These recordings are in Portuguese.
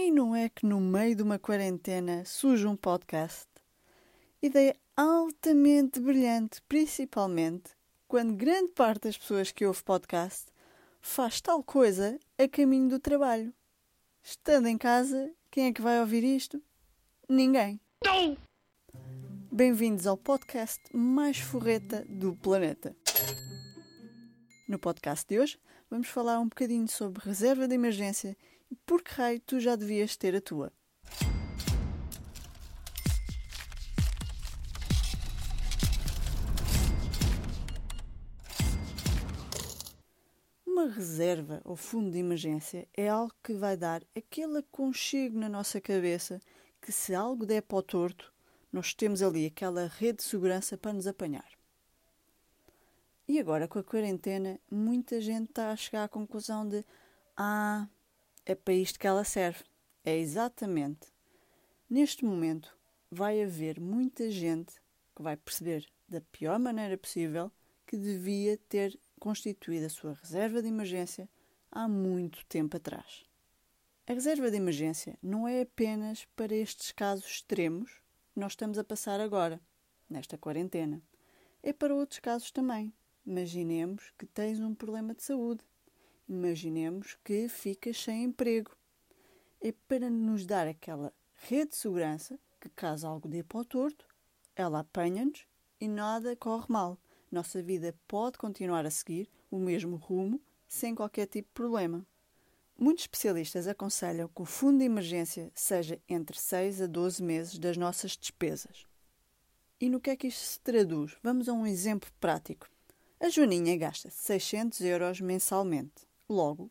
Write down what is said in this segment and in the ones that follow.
E não é que no meio de uma quarentena surge um podcast? Ideia altamente brilhante, principalmente quando grande parte das pessoas que ouve podcast faz tal coisa a caminho do trabalho. Estando em casa, quem é que vai ouvir isto? Ninguém. Bem-vindos ao podcast mais forreta do planeta. No podcast de hoje, vamos falar um bocadinho sobre reserva de emergência por que raio tu já devias ter a tua. Uma reserva ou fundo de emergência é algo que vai dar aquele aconchego na nossa cabeça que se algo der para o torto, nós temos ali aquela rede de segurança para nos apanhar. E agora, com a quarentena, muita gente está a chegar à conclusão de: ah, é para isto que ela serve. É exatamente. Neste momento, vai haver muita gente que vai perceber da pior maneira possível que devia ter constituído a sua reserva de emergência há muito tempo atrás. A reserva de emergência não é apenas para estes casos extremos que nós estamos a passar agora, nesta quarentena. É para outros casos também. Imaginemos que tens um problema de saúde Imaginemos que ficas sem emprego. É para nos dar aquela rede de segurança que, caso algo dê para o torto, ela apanha-nos e nada corre mal. Nossa vida pode continuar a seguir o mesmo rumo sem qualquer tipo de problema. Muitos especialistas aconselham que o fundo de emergência seja entre 6 a 12 meses das nossas despesas. E no que é que isto se traduz? Vamos a um exemplo prático. A Joaninha gasta 600 euros mensalmente. Logo,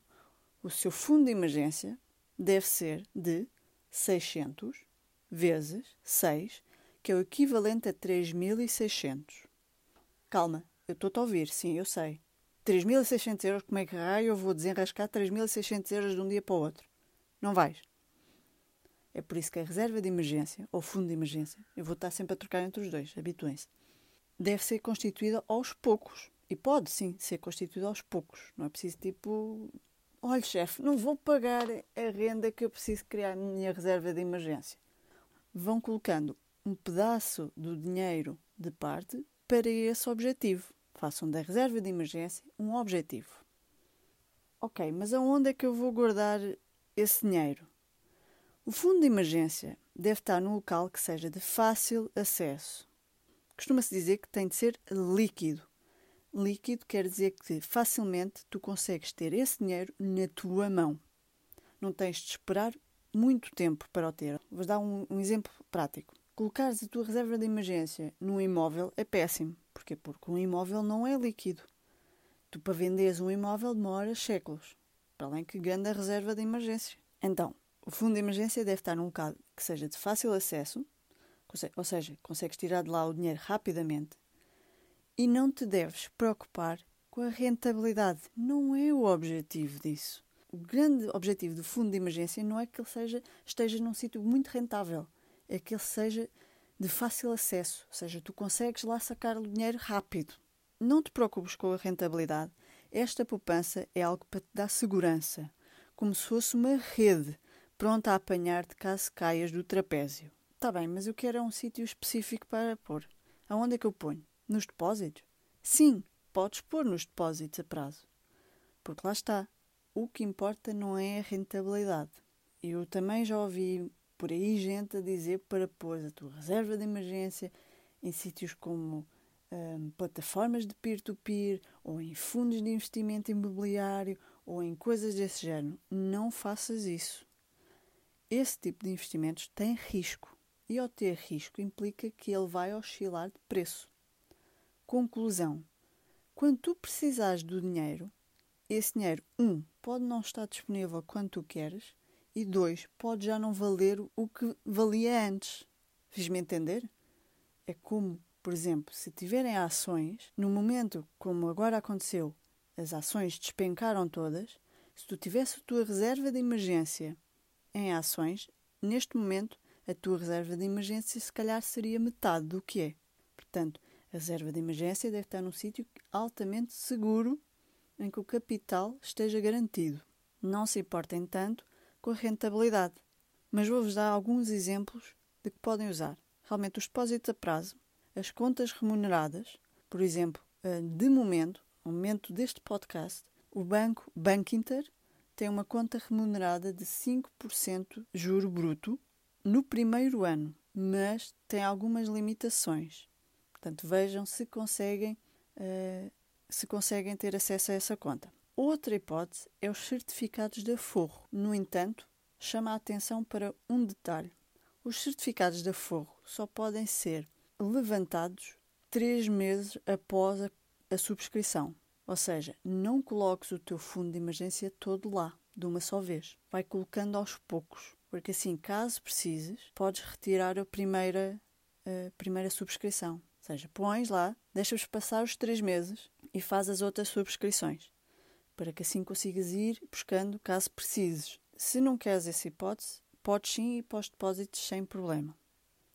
o seu fundo de emergência deve ser de 600 vezes 6, que é o equivalente a 3.600. Calma, eu estou-te a ouvir, sim, eu sei. 3.600 euros, como é que raio eu vou desenrascar 3.600 euros de um dia para o outro? Não vais. É por isso que a reserva de emergência, ou fundo de emergência, eu vou estar sempre a trocar entre os dois, habituem-se, deve ser constituída aos poucos. E pode, sim, ser constituído aos poucos. Não é preciso, tipo, olha, chefe, não vou pagar a renda que eu preciso criar na minha reserva de emergência. Vão colocando um pedaço do dinheiro de parte para esse objetivo. Façam da reserva de emergência um objetivo. Ok, mas aonde é que eu vou guardar esse dinheiro? O fundo de emergência deve estar num local que seja de fácil acesso. Costuma-se dizer que tem de ser líquido Líquido quer dizer que facilmente tu consegues ter esse dinheiro na tua mão. Não tens de esperar muito tempo para o ter. Vou dar um, um exemplo prático. Colocares a tua reserva de emergência num imóvel é péssimo. Porquê? Porque um imóvel não é líquido. Tu, para venderes um imóvel, demoras séculos. Para além que ganha a reserva de emergência. Então, o fundo de emergência deve estar num local que seja de fácil acesso, ou seja, consegues tirar de lá o dinheiro rapidamente, e não te deves preocupar com a rentabilidade. Não é o objetivo disso. O grande objetivo do fundo de emergência não é que ele seja, esteja num sítio muito rentável, é que ele seja de fácil acesso, ou seja, tu consegues lá sacar o dinheiro rápido. Não te preocupes com a rentabilidade. Esta poupança é algo para te dar segurança, como se fosse uma rede pronta a apanhar-te caso caias do trapézio. Está bem, mas eu quero um sítio específico para pôr. Aonde é que eu ponho? Nos depósitos? Sim, podes pôr nos depósitos a prazo. Porque lá está. O que importa não é a rentabilidade. Eu também já ouvi por aí gente a dizer para pôr a tua reserva de emergência em sítios como hum, plataformas de peer-to-peer -peer, ou em fundos de investimento imobiliário ou em coisas desse género. Não faças isso. Esse tipo de investimentos tem risco e, ao ter risco, implica que ele vai oscilar de preço. Conclusão: quando tu precisares do dinheiro, esse dinheiro, um, pode não estar disponível quando tu queres, e dois, pode já não valer o que valia antes. Fiz-me entender? É como, por exemplo, se tiverem ações, no momento como agora aconteceu, as ações despencaram todas, se tu tivesse a tua reserva de emergência em ações, neste momento a tua reserva de emergência se calhar seria metade do que é. Portanto, a reserva de emergência deve estar num sítio altamente seguro em que o capital esteja garantido. Não se importem tanto com a rentabilidade. mas vou-vos dar alguns exemplos de que podem usar. Realmente, os depósitos a prazo, as contas remuneradas, por exemplo, eh, de momento, no momento deste podcast, o banco Bankinter tem uma conta remunerada de 5% juro bruto no primeiro ano, mas tem algumas limitações. Portanto, vejam se conseguem, uh, se conseguem ter acesso a essa conta. Outra hipótese é os certificados de aforro. No entanto, chama a atenção para um detalhe. Os certificados de aforro só podem ser levantados três meses após a, a subscrição. Ou seja, não coloques o teu fundo de emergência todo lá, de uma só vez. Vai colocando aos poucos porque assim, caso precises, podes retirar a primeira, a primeira subscrição. Ou seja, pões lá, deixas passar os três meses e faz as outras subscrições, para que assim consigas ir buscando caso precises. Se não queres essa hipótese, podes sim ir para os depósitos sem problema.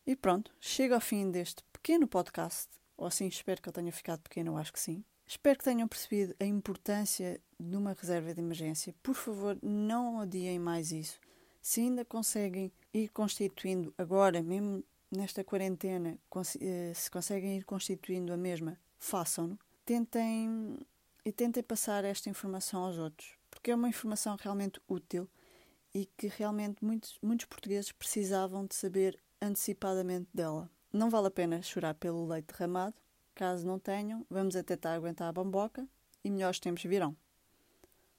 E pronto, chego ao fim deste pequeno podcast, ou assim espero que eu tenha ficado pequeno, eu acho que sim. Espero que tenham percebido a importância de uma reserva de emergência. Por favor, não adiem mais isso se ainda conseguem ir constituindo agora, mesmo nesta quarentena, eh, se conseguem ir constituindo a mesma, façam-no. Tentem e tentem passar esta informação aos outros, porque é uma informação realmente útil e que realmente muitos, muitos portugueses precisavam de saber antecipadamente dela. Não vale a pena chorar pelo leite derramado. Caso não tenham, vamos a tentar aguentar a bamboca e melhores tempos virão.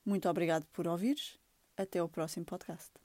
Muito obrigado por ouvires. Até o próximo podcast.